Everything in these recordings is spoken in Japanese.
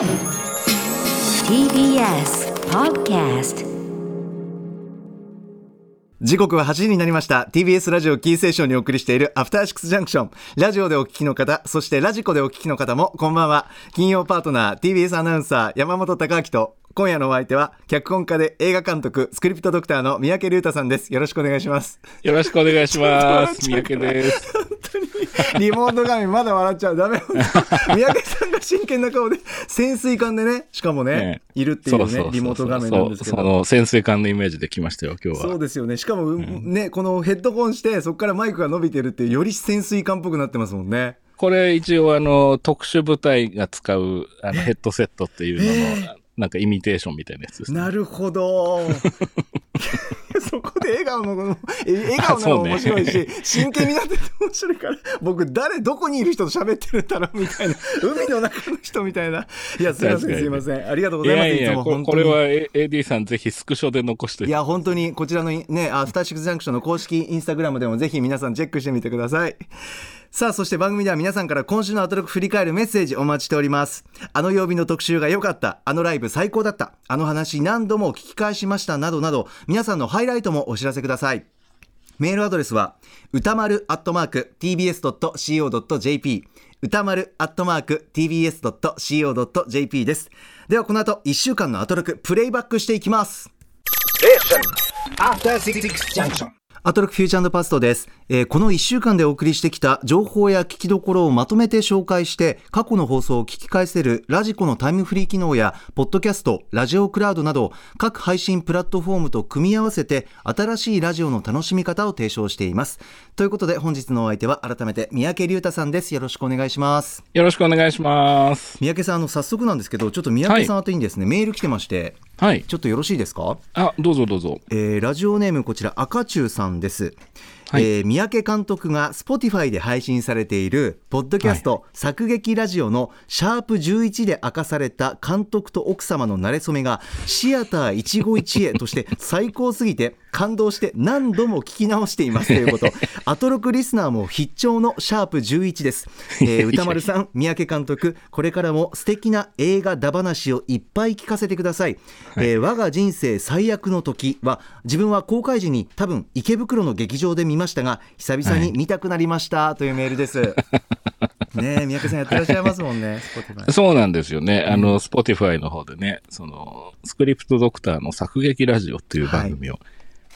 TBS Podcast 時刻は8時になりました。TBS ラジオキーセーションにお送りしているアフターシックスジャンクションラジオでお聞きの方そしてラジコでお聞きの方もこんばんは。金曜パートナー TBS アナウンサー山本貴明と今夜のお相手は脚本家で映画監督スクリプトドクターの三宅龍太さんです。よろしくお願いします。よろしくお願いします。三宅です。リモート画面まだ笑っちゃう。ダメ三宅さんが真剣な顔で潜水艦でねしかもねね。いるっていうねリモート画面なんですけど。その潜水艦のイメージで来ましたよ、今日は。そうですよね。しかも、うんねこのヘッドホンしてそこからマイクが伸びてるってより潜水艦っぽくなってますもんね。これ一応あの、特殊部隊が使うあのヘッドセットっていうのの、なんかイミテーションみたいなやつです、ね。なるほど。そこで笑顔のこのえ笑顔なのも面白いし、真剣になってて面白いから僕誰どこにいる人と喋ってるんだろうみたいな海の中の人みたいないやすいませんすいません。ありがとうごいざいます。いつやいやこ、れは AD さんぜひスクショで残して。いや本当にこちらのねアフターシックスジャンクションの公式インスタグラムでもぜひ皆さんチェックしてみてくださいさあそして番組では皆さんから今週のアトロク振り返るメッセージお待ちしております。あの曜日の特集が良かった。あのライブ最高だった。あの話何度も聞き返しましたなどなど皆さんのハイライトもお知らせください。メールアドレスは歌丸アットマーク tbs.co.jp 歌丸アットマーク tbs.co.jp です。ではこの後1週間のアトロクプレイバックしていきます。After Six Junction. アトロックフューチャーパストです、えーこの1週間でお送りしてきた情報や聞きどころをまとめて紹介して過去の放送を聞き返せるラジコのタイムフリー機能やポッドキャストラジオクラウドなど各配信プラットフォームと組み合わせて新しいラジオの楽しみ方を提唱しています。ということで本日のお相手は改めて三宅龍太さんです。よろしくお願いします。よろしくお願いします。三宅さんあの早速なんですけどちょっと三宅さん宛てにですね、メール来てまして。はい。ちょっとよろしいですか？あ、どうぞどうぞ。えーラジオネームこちら赤中さんです、はい。えー三宅監督が Spotify で配信されているポッドキャスト、作劇ラジオのシャープ11で明かされた監督と奥様の馴れ初めがシアター一期一会として最高すぎて感動して何度も聞き直していますということ。アトロクリスナーも必聴のシャープ11です、えー 歌丸さん三宅監督これからも素敵な映画だ話をいっぱい聞かせてください、えー我が人生最悪の時は自分は公開時に多分池袋の劇場で見ましたが久々に見たくなりました、というメールです。ねえ三宅さんやってらっしゃいますもんねそうなんですよね。あの、Spotify の方でね、その、スクリプトドクターの作劇ラジオっていう番組を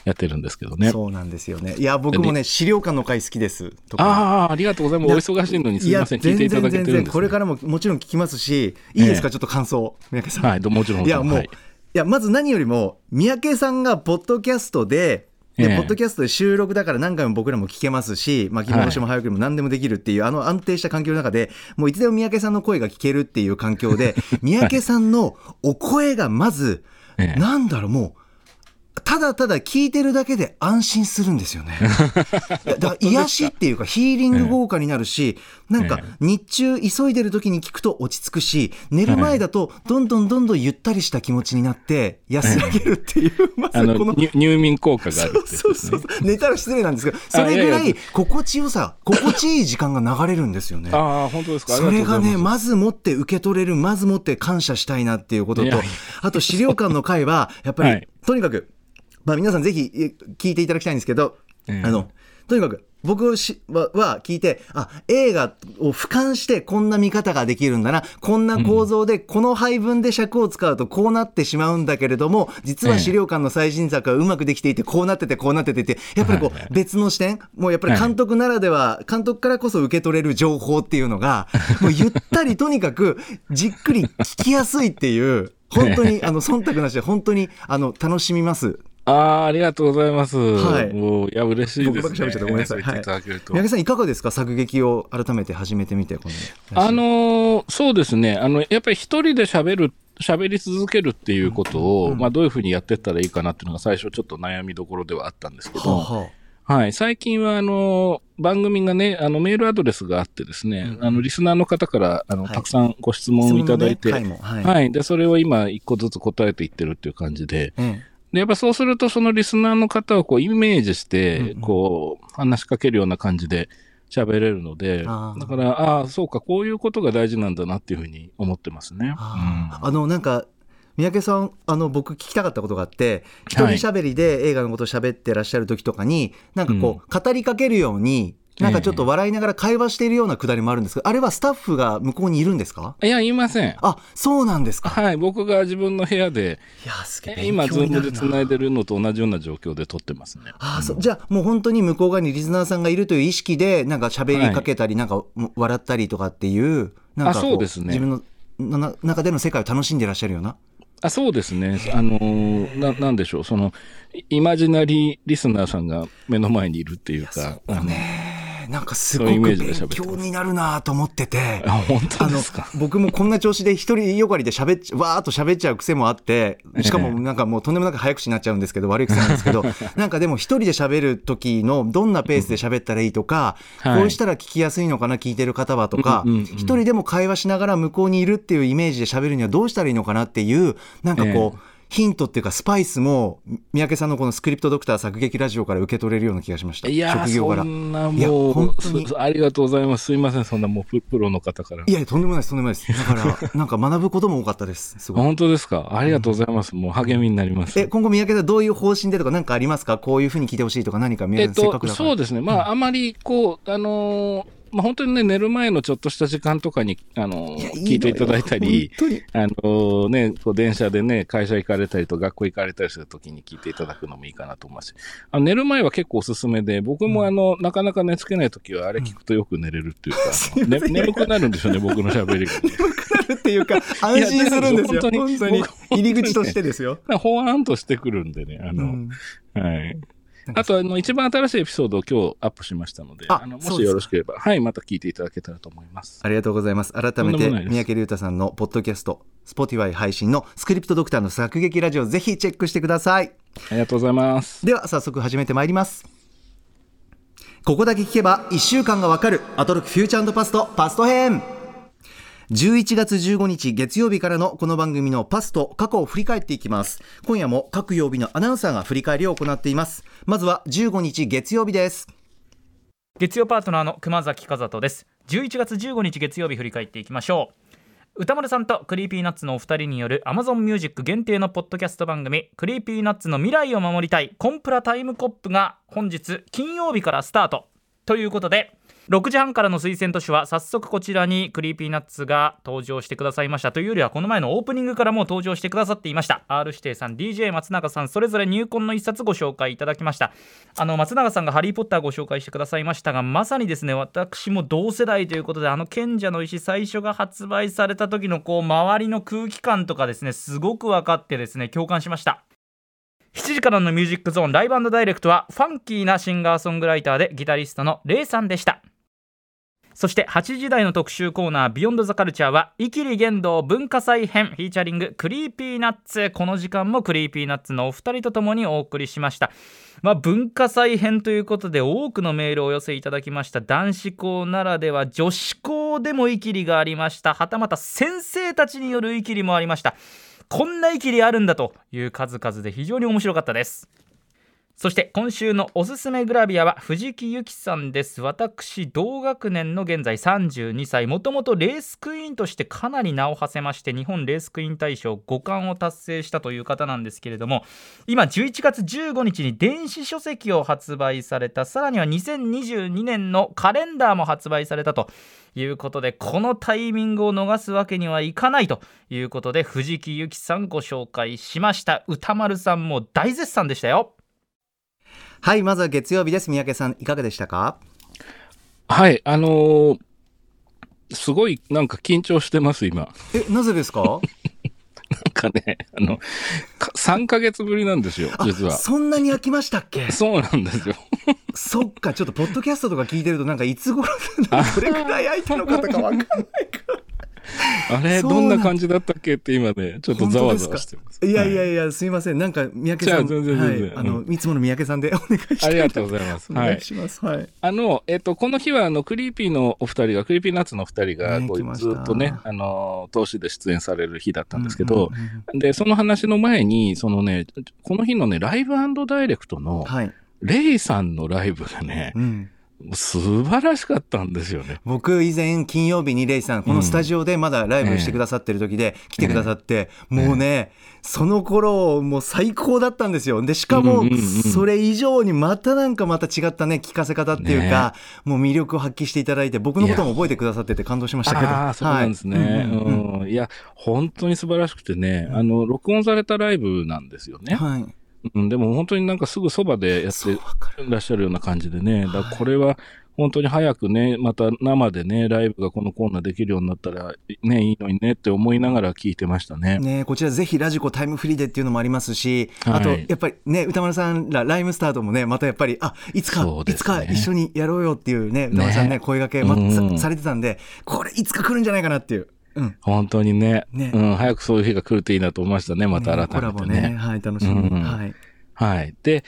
やってるんですけどね。そうなんですよね。いや僕もね資料館の会好きですああ、ありがとうございます。お忙しいのにすみません。聞いていただけてるんです、ね。全然全然これからももちろん聞きますしいいですか、ええ。ちょっと感想三宅さん。はい、どもちろん。いやもう、はい。い、やまず何よりも三宅さんがポッドキャストでで、え。えポッドキャストで収録だから何回も僕らも聞けますし巻き戻しも早送りも何でもできるっていう、あの安定した環境の中でもういつでも三宅さんの声が聞けるっていう環境で 三宅さんのお声がまず、ええ。なんだろうもうただただ聞いてるだけで安心するんですよね。だから癒しっていうかヒーリング効果になるし、なんか日中急いでる時に聞くと落ち着くし、寝る前だとどんどんどんどんゆったりした気持ちになって安らげるっていう、まさこの。入入眠効果があるってやつそうそうそう。寝たら失礼なんですけどそれぐらい心地よさ心地いい時間が流れるんですよね。ああ、本当ですか。それがね、まずもって受け取れる、まずもって感謝したいなっていうこととあと資料館の会は、やっぱり、はい。とにかく、まあ皆さんぜひえ聞いていただきたいんですけど、ええ。あの、とにかく、僕しはは聞いて、あ、映画を俯瞰してこんな見方ができるんだな、こんな構造で、この配分で尺を使うとこうなってしまうんだけれども、実は資料館の最新作はうまくできていて、こうなってて、こうなっててって、やっぱりこう、別の視点、もうやっぱり監督ならでは、監督からこそ受け取れる情報っていうのが、もうゆったりとにかくじっくり聞きやすいっていう、本当に、あの、忖度なしで、本当に、あの、楽しみます。ああ、ありがとうございます。はい。もう、いや、嬉しいです、ね。僕ばっかり喋っちゃってごめんなさい。そう言ってい。三宅さん、いかがですか？作劇を改めて始めてみて、この。あのーそうですね。あの、やっぱり一人で喋る、喋り続けるっていうことを、まあ、どういうふうにやってったらいいかなっていうのが最初ちょっと悩みどころではあったんですけど、はあははい。最近は、あの、番組がね、あの、メールアドレスがあってですね、あの、リスナーの方から、あの、はい。たくさんご質問をいただいて、ね回もは、はい。い。で、それを今、一個ずつ答えていってるっていう感じで、えで、やっぱそうすると、そのリスナーの方をこう、イメージして、うんうん。こう、話しかけるような感じで喋れるので、あー。だから、ああ、そうか、こういうことが大事なんだなっていうふうに思ってますね。あー。あのなんか三宅さんあの僕聞きたかったことがあって一人はい喋りで映画のことを喋ってらっしゃる時とかになんかこう、語りかけるようになんかちょっと笑いながら会話しているようなくだりもあるんですけどあれはスタッフが向こうにいるんですか？いや、言いません。あそうなんですか。はい、僕が自分の部屋で、いやすげええ今、ズームで繋いでるのと同じような状況で撮ってますね。あそうじゃあもう本当に向こう側にリスナーさんがいるという意識でなんか喋りかけたり、なんか笑ったりとかっていうなんかこあそうですね。自分のな中での世界を楽しんでらっしゃるような？あそうですね。あのーな、なんでしょう。その、イマジナリーリスナーさんが目の前にいるっていうか、あのねなんかすごく勉強になるなと思ってて。あ、の。僕もこんな調子で一人よがりで喋っちゃわーっと喋っちゃう癖もあってしかもなんかもうとんでもなく早口になっちゃうんですけど悪い癖なんですけど なんかでも一人で喋る時のどんなペースで喋ったらいいとか、はい。こうしたら聞きやすいのかな聞いてる方はとか一人でも会話しながら向こうにいるっていうイメージで喋るにはどうしたらいいのかなっていうなんかこう、ヒントっていうかスパイスも三宅さんのこのスクリプトドクター作劇ラジオから受け取れるような気がしましたいやー、職業柄そんなもう本当にすありがとうございます。すいません、そんなもうププロの方から。いやとんでもないですとんでもないですだから なんか学ぶことも多かったですすごい本当ですか？ありがとうございます。もう励みになります。え今後三宅さんどういう方針でとか何かありますか？こういうふうに聞いてほしいとか何か三宅さんせっかと、そうですね。まあ、あまり、こう、あのーまあ、本当にね、寝る前のちょっとした時間とかに、あのーい聞いていただいたり、あのーね、こう電車でね、会社行かれたりと学校行かれたりするときに聞いていただくのもいいかなと思いますし。あの寝る前は結構おすすめで、僕もあの、なかなか寝つけないときはあれ聞くとよく寝れるっていうか、あのね眠くなるんでしょうね、僕の喋りがね。っていうか安心するんですよ。本当に。本当に。僕入り口としてですよ、なんかほわーんとしてくるんでね、あの、うん。はい。あと、あの、一番新しいエピソードを今日アップしましたので、ああのもしよろしければ、はい、また聞いていただけたらと思います。ありがとうございます。改めて三宅龍太さんのポッドキャスト Spotify 配信のスクリプトドクターの作劇ラジオぜひチェックしてください。ありがとうございます。では早速始めてまいります。ここだけ聞けば1週間がわかる。アトロックフューチャーパストパスト編11月15日月曜日からのこの番組の past 過去を振り返っていきます。今夜も各曜日のアナウンサーが振り返りを行っています。まずは15日月曜日です。月曜パートナーの熊崎風斗です。11月15日月曜日振り返っていきましょう。宇多丸さんと Creepy Nuts のお二人による Amazon Music 限定のポッドキャスト番組 Creepy Nuts の未来を守りたいコンプラタイムコップが本日金曜日からスタート。ということで6時半からの推薦図書は早速こちらに Creepy Nuts が登場してくださいました。というよりはこの前のオープニングからも登場してくださっていました。R 指定さん DJ 松永さんそれぞれ入魂の一冊ご紹介いただきましたあの松永さんが「ハリー・ポッター」ご紹介してくださいましたがまさにですね私も同世代ということであの賢者の石最初が発売された時のこう周りの空気感とかですねすごく分かってですね共感しました7時からのミュージックゾーン Live Direct はファンキーなシンガーソングライターでギタリストのレイさんでした。そして8時台の特集コーナー「 Beyond the Culture は「イキリ言動文化祭編」 featuring クリーピーナッツこの時間もクリーピーナッツのお二人とともにお送りしました。まあ、文化祭編ということで多くのメールをお寄せいただきました。男子校ならでは女子校でもイキリがありました。はたまた先生たちによるイキリもありました。こんなイキリあるんだという数々で非常に面白かったです。そして今週のおすすめグラビアは藤木由紀さんです。私同学年の現在32歳。もともとレースクイーンとしてかなり名を馳せまして日本レースクイーン大賞5冠を達成したという方なんですけれども今11月15日に電子書籍を発売された。さらには2022年のカレンダーも発売されたということでこのタイミングを逃すわけにはいかないということで藤木由紀さんご紹介しました。歌丸さんも大絶賛でしたよ。はいまずは月曜日です三宅さんいかがでしたか？はい、あのーすごいなんか緊張してます、今。えなぜですか？なんかね、あの、か3ヶ月ぶりなんですよ、実は。そんなに飽きましたっけ？そうなんですよ。そっかちょっとポッドキャストとか聞いてるとなんかいつ頃 どれくらい空いたのかとかわかんない あれ、どんな感じだったっけって今ね、ちょっとざわざわしてます。いやいやはいや、すいません。なんか、三宅さん。全然全然はい。あの、ういつもの三宅さんで お願いします。ありがとうございます。おはい。願いします。はい。あの、えっと、この日は、あの、クリーピーのお二人が、クリーピーナッツのお二人が、ずっとね、あの、通しで出演される日だったんですけど、で、その話の前に、そのね、この日のね、ライブダイレクトの、はい。レイさんのライブがね、うん。素晴らしかったんですよね。僕以前金曜日にレイさんこのスタジオでまだライブしてくださってる時で来てくださって、もうね、その頃もう最高だったんですよ。でしかもそれ以上にまたなんかまた違ったね聞かせ方っていうか、もう魅力を発揮していただいて僕のことも覚えてくださってて感動しましたけど。そうなんですね。はい。うんうん。うんうん。いや、本当に素晴らしくてね、あの、録音されたライブなんですよね。はいうん、でも本当になんかすぐそばでやってらっしゃるような感じでね、だからこれは本当に早くね、また生でね、ライブがこのコーナーできるようになったらね、いいのにねって思いながら聞いてましたね。ね、こちらぜひラジコタイムフリーでっていうのもありますし、はい。あとやっぱりね歌丸さんらライムスタートもねまたやっぱりあいつか、ね。いつか一緒にやろうよっていうね歌丸さんねね。声掛け、まされてたんでこれいつか来るんじゃないかなっていう、うん、本当にね。ね。うん、早くそういう日が来るといいなと思いましたね、またねコ改めてラボね。ね。はい楽しみ。に、うん。はい、はい。で、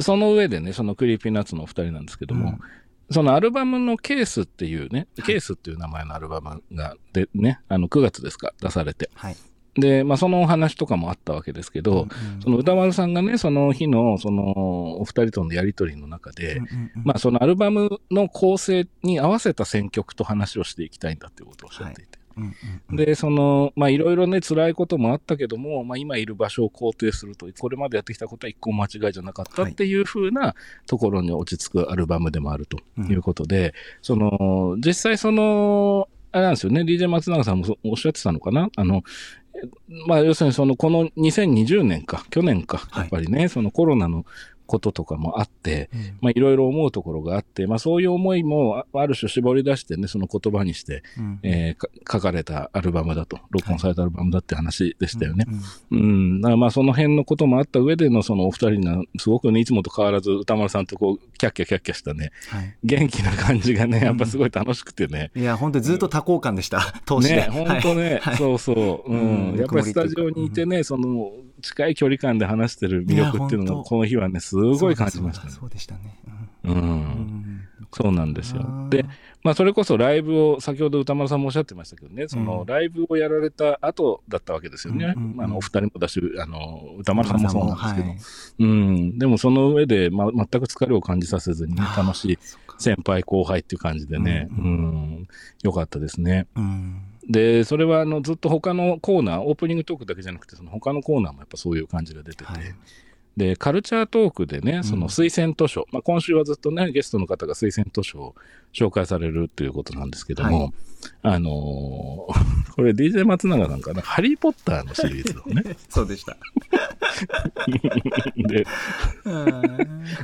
その上でね、そのクリーピーナッツのお二人なんですけども、うん。そのアルバムのケースっていうね、ケースっていう名前のアルバムがでね、あの9月ですか、出されて。はい。で、まあそのお話とかもあったわけですけど、その宇多丸さんがね、その日の、そのお二人とのやりとりの中で、うんうんうん。まあそのアルバムの構成に合わせた選曲と話をしていきたいんだっていうことをおっしゃっていて。うんうんうんで、その、まあ、いろいろね、辛いこともあったけども、まあ、今いる場所を肯定すると、これまでやってきたことは一個も間違いじゃなかったっていう風なところに落ち着くアルバムでもあるということで、その、実際その、あれなんですよね、DJ 松永さんもおっしゃってたのかな？あの、えまあ、要するにその、この2020年か、去年か、はい。やっぱりね、そのコロナのこととかもあって、うん。まあ、いろいろ思うところがあって、まあ、そういう思いもあある種絞り出してね、その言葉にして、うん。えーか書かれたアルバムだと、録音されたアルバムだって話でしたよね。うん。うん。だからまあその辺のこともあった上でのそのお二人の、すごくね、いつもと変わらず歌丸さんとこう、キャッキャキャッキャしたね、はい。元気な感じがね、やっぱすごい楽しくてね。いや本当にずっと多幸感でした、通してね、本当ね、はい。そうそう、うん。うん。やっぱりスタジオにいてね、その、近い距離感で話してる魅力っていうのも、この日はね、すごい感じましたね。そうでしたね、う。うん。ん。そうなんですよ。で、まあ、それこそライブを、先ほど歌丸さんもおっしゃってましたけどね、そのうんライブをやられた後だったわけですよね。ああのお二人もだし、あの、歌丸さんもそうなんですけど。はい。うん。でもその上で、ま、全く疲れを感じさせずに楽しい先輩後輩っていう感じでね、ううん。ん、よかったですね。うんで、それはあのずっと他のコーナー、オープニングトークだけじゃなくて、その他のコーナーもやっぱそういう感じが出てて、はい。で、カルチャートークでね、その推薦図書、まあ、今週はずっとね、ゲストの方が推薦図書を紹介されるっていうことなんですけども、はい。あのー これ DJ 松永さんかな、ハリー・ポッターのシリーズをね、そうでした。で、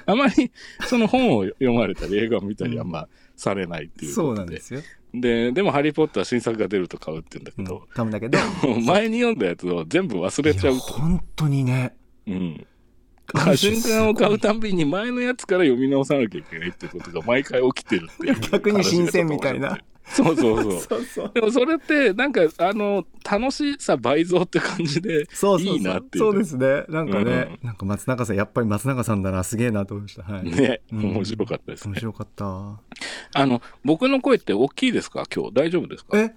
あまりその本を読まれたり、映画を見たりあんまされないっていうそうなんですよ、で、でもハリー・ポッター新作が出ると買うって言うんだけうんど、多分だけど 前に読んだやつを全部忘れちゃうと。本当にねうん。ある種瞬間を買うたんびに前のやつから読み直さなきゃいけないってことが毎回起きてるっていう。逆に新鮮みたいな。そうそうそう。そうそう。でもそれって、なんか、あの、楽しさ倍増って感じで、いいなっていう。そうですね。なんかね、なんか松永さんやっぱり松永さんだなすげえなと思いました。はい。ね、うん。面白かったですね。面白かった。あの、僕の声って大きいですか？今日。大丈夫ですか？え？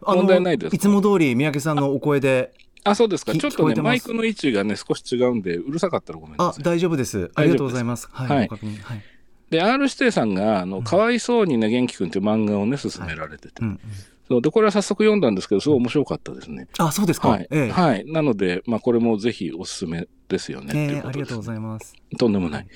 問題ないですか？いつも通り三宅さんのお声であ、そうですか。きちょっとね、マイクの位置がね、少し違うんで、うるさかったらごめんなさい。あ大丈夫ですありがとうございますはい、はいで、R 指定さんが、あの、かわいそうにね、元気くんっていう漫画をね、勧められてて。うんうんそうで、これは早速読んだんですけど、すごい面白かったですね。あそうですか、はい。ええはい。なので、まあ、これもぜひおすすめですよね。ええうことですありがとうございますとんでもない。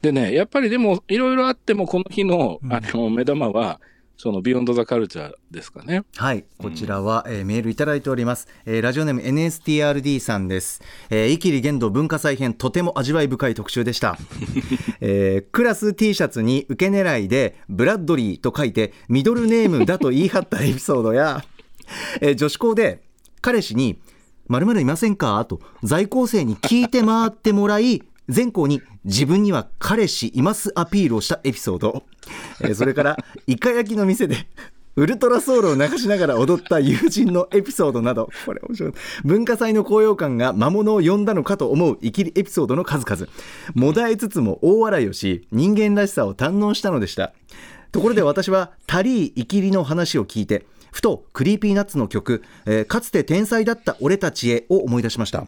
でね、やっぱりでも、いろいろあっても、この日の、うんあの、目玉は、その、ビヨンドザカルチャーですかね。はい、こちらは、えーメールいただいております。えーラジオネーム NSTRD さんです。えー、イキリ言動文化祭編、とても味わい深い特集でした。えークラス T シャツに受け狙いで、ブラッドリーと書いて、ミドルネームだと言い張ったエピソードや、えー女子校で、彼氏に、〇〇いませんか？と在校生に聞いて回ってもらい全校に自分には彼氏いますアピールをしたエピソード、えーそれからイカ焼きの店でウルトラソウルを流しながら踊った友人のエピソードなど。これ面白い。文化祭の高揚感が魔物を呼んだのかと思う生きりエピソードの数々。もだえつつも大笑いをし人間らしさを堪能したのでした。ところで私はタリー・イキリの話を聞いてふとクリーピーナッツの曲、えーかつて天才だった俺たちへを思い出しました。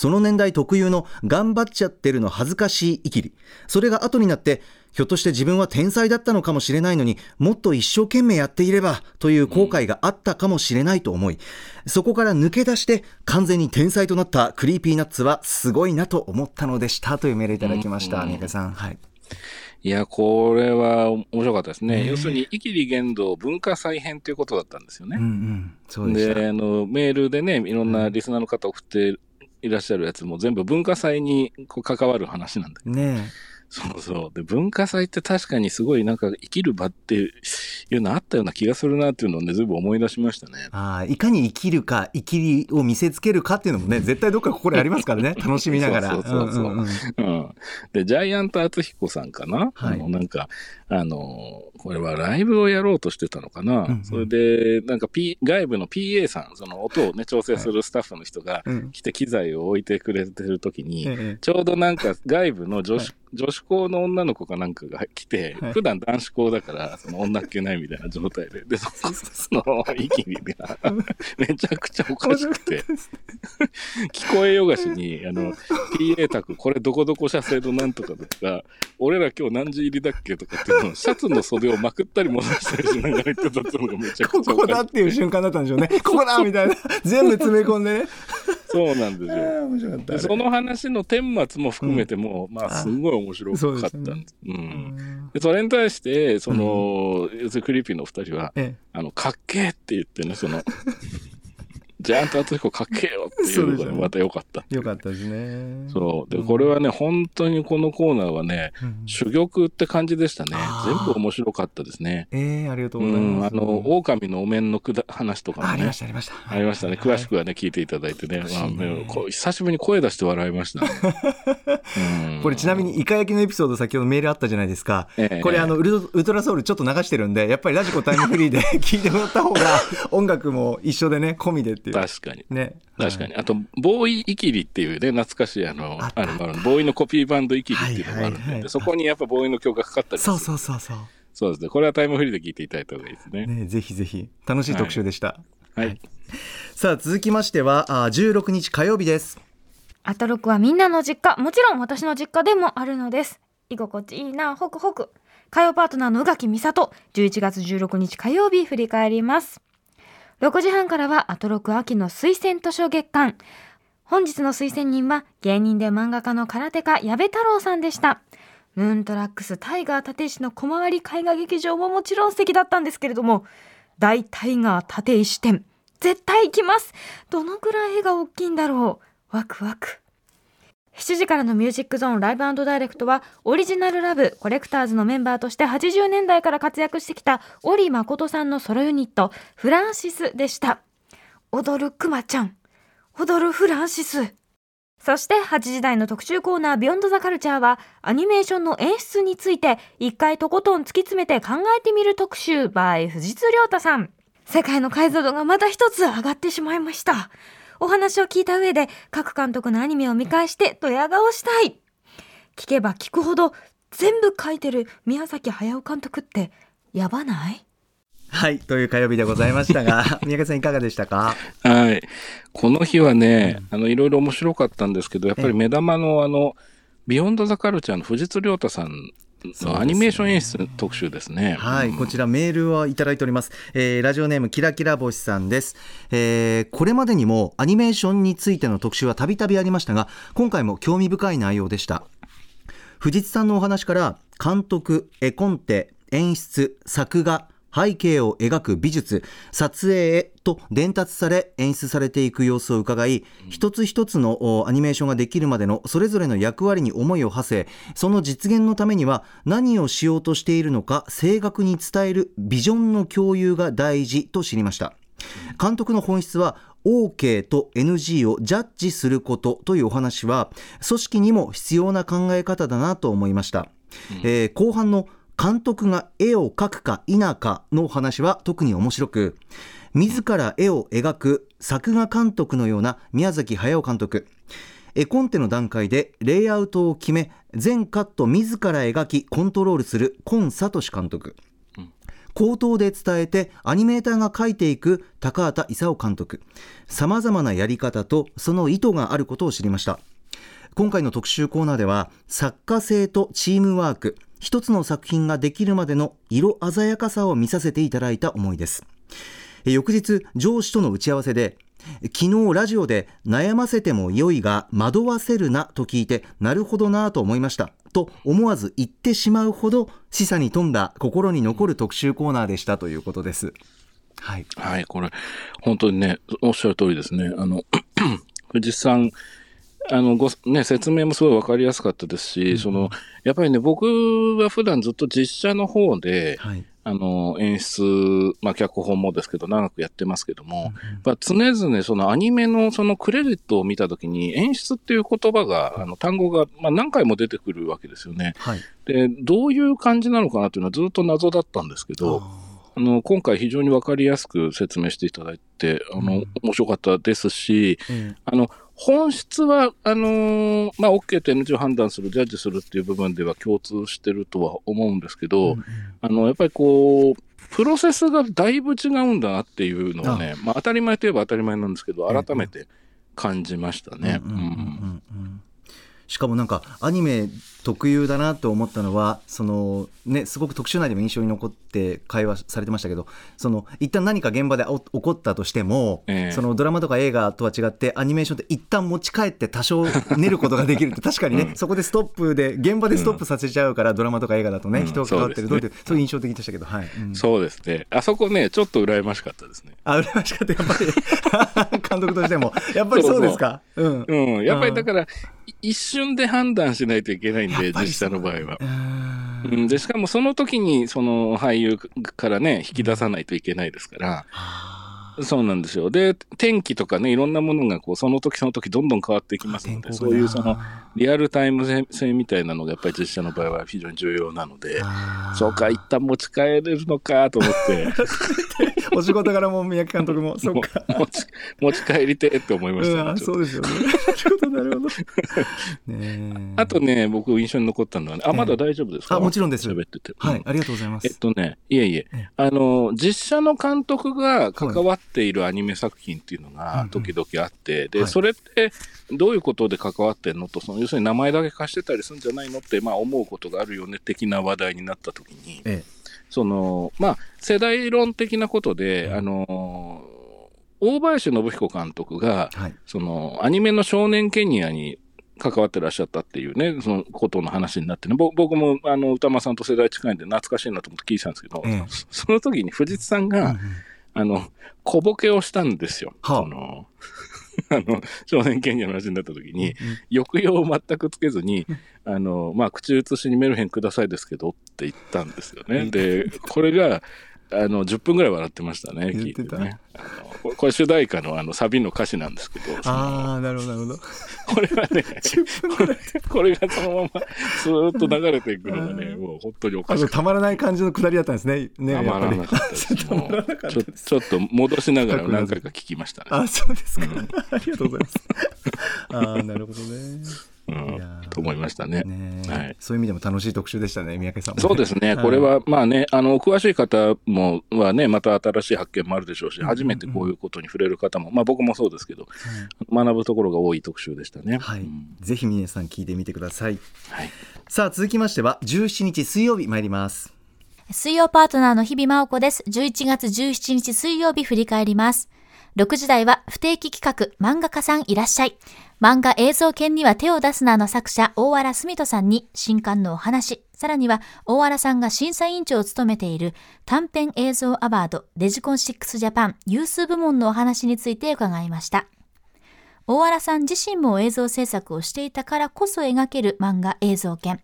その年代特有の頑張っちゃってるの恥ずかしいイキリ。それが後になってひょっとして自分は天才だったのかもしれないのにもっと一生懸命やっていればという後悔があったかもしれないと思いそこから抜け出して完全に天才となったクリーピーナッツはすごいなと思ったのでした。というメールいただきました、うん。三宅さん。はい。いや、これは面白かったですね。要するに、イキリ言動文化再編ということだったんですよね。うんうん。そうでした。で、あの、メールでね、いろんなリスナーの方送っていらっしゃるやつも全部文化祭にこう関わる話なんだけど。ねそうそう。で、文化祭って確かにすごいなんか生きる場っていうのあったような気がするなっていうのをね、ずいぶん思い出しましたね。あーいかに生きるか生きりを見せつけるかっていうのもね 絶対どっか心にありますからね楽しみながらそうそうそうそうんんんうん。で、ジャイアント厚彦さんかな、はいあの、なんか、あの、これはライブをやろうとしてたのかな、うんうん。それで、なんか、P、外部の PA さん、その音をね、調整するスタッフの人がうん。来て機材を置いてくれてる時に、ええ。ちょうどなんか外部の女子、女子校の女の子かなんかが来て、はい。普段男子校だから、その女っ気ないみたいな状態で、で、そその、イキリが、めちゃくちゃおかしくて、聞こえよがしに、あの、PA 宅、これどこどこ社製のなんとかとか、俺ら今日何時入りだっけとかっていうのを、シャツの袖をまくったり戻したりしながら言ってたっていうのがめちゃこくちゃおかしくこだっていう瞬間だったんでしょうね。ここだみたいな。全部詰め込んでね。そうなんですよ。面白かった。でその話の顛末も含めても、まあ、すごい面白かった。んです。うん。で、それに対して、その、要するにクリーピーの二人は、え。あの、かっけーって言ってね、その、ジャイアント厚彦かっけーよっていうのがまた良かった。えよかったですねそう。で、これはね、本当にこのコーナーはね、うん珠玉って感じでしたね全部面白かったですね。ええありがとううございまん、すあの、狼のお面のくだ話とかもねあありまし。たありましたありましたね。詳しくはね、聞いていただいてね。まあね久しぶりに声出して笑いましたね。うんこれちなみにイカ焼きのエピソード先ほどメールあったじゃないですか、ええこれあのウルウルトラソウルちょっと流してるんでやっぱりラジコタイムフリーで 聞いてもらった方が音楽も一緒でね込みでっていう。確かに。ね。確かに。あと、ボーイイキリっていうね、懐かしいあの、あの、あのボーイのコピーバンドイキリっていうのがあるんで、はいはいはいでそこにやっぱボーイの曲がかかったりする。そうそうそうそう。そうですね。これはタイムフリーで聞いていただいた方がいいですね。ねぜひぜひ。楽しい特集でした、はい。さあ続きましてはあ16日火曜日です。アトロクはみんなの実家。もちろん私の実家でもあるのです。居心地いいな。ホクホク。火曜パートナーの宇垣美里。11月16日火曜日振り返ります6時半からはアトロク秋の推薦図書月間。本日の推薦人は芸人で漫画家の空手家矢部太郎さんでした。ムーントラックスタイガー立石の小回り絵画劇場ももちろん素敵だったんですけれども大タイガー立石展絶対行きます。どのくらい絵が大きいんだろう。ワクワク。7時からのミュージックゾーンライブダイレクトはオリジナルラブコレクターズのメンバーとして80年代から活躍してきた織誠さんのソロユニットフランシスでした。踊るクマちゃん。踊るフランシス。そして8時台の特集コーナービヨンドザカルチャーはアニメーションの演出について一回とことん突き詰めて考えてみる特集 by 藤津亮太さん。世界の解像度がまた一つ上がってしまいましたお話を聞いた上で各監督のアニメを見返してドヤ顔したい。聞けば聞くほど全部書いてる宮崎駿監督ってやばない？はいという火曜日でございましたが 宮家さんいかがでしたか？はい。この日はね、あの、いろいろ面白かったんですけど、やっぱり目玉のあの、ビヨンドザカルチャーの藤津亮太さんのアニメーション演出特集ですね。はい、こちらメールをいただいております、えーラジオネームキラキラ星さんです、えーこれまでにもアニメーションについての特集はたびたびありましたが今回も興味深い内容でした。藤津さんのお話から監督絵コンテ演出作画背景を描く美術撮影へと伝達され演出されていく様子を伺い一つ一つのおアニメーションができるまでのそれぞれの役割に思いを馳せその実現のためには何をしようとしているのか正確に伝えるビジョンの共有が大事と知りました。監督の本質は OK と NG をジャッジすることというお話は組織にも必要な考え方だなと思いました、えー後半の監督が絵を描くか否かの話は特に面白く自ら絵を描く作画監督のような宮崎駿監督。絵コンテの段階でレイアウトを決め全カット自ら描きコントロールする今聡監督。口頭で伝えてアニメーターが書いていく高畑勲監督。さまざまなやり方とその意図があることを知りました。今回の特集コーナーでは作家性とチームワーク一つの作品ができるまでの色鮮やかさを見させていただいた思いです。翌日上司との打ち合わせで昨日ラジオで悩ませても良いが惑わせるなと聞いてなるほどなと思いました。と思わず言ってしまうほど示唆に富んだ心に残る特集コーナーでしたということです。はい。はい、これ、本当にね、おっしゃる通りですね。あの、藤井さん、あの、ご、ね、説明もすごいわかりやすかったですし、その、やっぱりね、僕は普段ずっと実写の方で、はい。あの、演出、まあ、脚本もですけど、長くやってますけども、やっぱ常々そのアニメのそのクレジットを見たときに、演出っていう言葉が、あの、単語が、まあ、何回も出てくるわけですよね。はい。で、どういう感じなのかなっていうのはずっと謎だったんですけど、あの、今回非常にわかりやすく説明していただいて、あの、面白かったですし、え。あの、本質は、あのーまあ、OK と NG を判断する、ジャッジするっていう部分では共通してるとは思うんですけど、あの、やっぱりこう、プロセスがだいぶ違うんだなっていうのをね、まあ、当たり前といえば当たり前なんですけど、改めて感じましたね。うんうんうんうんうん。うんしかもなんかアニメ特有だなと思ったのはその、ね、すごく特集内でも印象に残って会話されてましたけどその一旦何か現場でお起こったとしても、ええ。そのドラマとか映画とは違ってアニメーションって一旦持ち帰って多少練ることができるって 確かにね、そこでストップで現場でストップさせちゃうから、ドラマとか映画だとね、うん。人が関わってる。どうそうそういう印象的でしたけど、はい。うん。そうですね。あそこね、ちょっと羨ましかったですね。あ羨ましかった。やっぱり 監督としても。やっぱりそうですか。うん。うん。やっぱりだから、い一瞬で判断しないといけないんで、実写の場合は。うん。うん、で、しかもその時に、その俳優からね、引き出さないといけないですから、そうなんですよ。で、天気とかね、いろんなものが、こう、その時その時どんどん変わっていきますので、そういうその、リアルタイム性性みたいなのが、やっぱり実写の場合は非常に重要なので、そうか、一旦持ち帰れるのかと思って、お仕事柄も三宅監督も、そっか。持ち、持ち帰りてって思いましうた、ね。そうですよね。なるほど、なるほど。ねえあとね、僕印象に残ったのはね、あ、まだ大丈夫ですか、あもちろんです喋ってて。うん、はいありがとうございます。えっとね、いえいえええ、あの、実写の監督が関わっているアニメ作品っていうのが時々あって、で、はい。それってどういうことで関わってんの？と、その要するに名前だけ貸してたりするんじゃないのって、まあ思うことがあるよね、的な話題になった時に、えその、まあ、世代論的なことで、あの、大林信彦監督がえ、はい。その、アニメの少年ケニアに関わってらっしゃったっていうね、そのことの話になってね、ぼ僕も、あの、歌間さんと世代近いんで懐かしいなと思って聞いてたんですけど、ええ。そその時に藤津さんが、うんうんあの、小ボケをしたんですよ。はあその、あの、少年権利の話になった時に、うん抑揚を全くつけずに、あの、まあ、口移しにメルヘンくださいですけどって言ったんですよね。で、これが、あの、10分ぐらい笑ってましたね、言ってた？聞いてね。ここれ主題歌のあのサビの歌詞なんですけど、ああ、なるほど、なるほど。これはね、これがそのままスーッと流れていくのがね、もう本当におかしくてたまらない感じのくだりだったんですね。ね、たまらなかったです。ちょっと戻しながら何回か聞きましたね。あ、そうですか。ありがとうございます。ああ、なるほどね。うんー、と思いましたね。はいそういう意味でも楽しい特集でしたね、三宅さんもね。そうですね。これは、まあね、あの、詳しい方も、はね、また新しい発見もあるでしょうし、初めてこういうことに触れる方も、まあ僕もそうですけど、学ぶところが多い特集でしたね。はいうん。ぜひ皆さん聞いてみてください。はい。さあ、続きましては、17日水曜日参ります。水曜パートナーの日々真央子です。11月17日水曜日振り返ります。6時台は不定期企画漫画家さんいらっしゃい。漫画映像犬には手を出すなの作者大原澄人さんに新刊のお話、さらには大原さんが審査委員長を務めている短編映像アワードデジコン6ジャパンユース部門のお話について伺いました。大原さん自身も映像制作をしていたからこそ描ける漫画映像犬。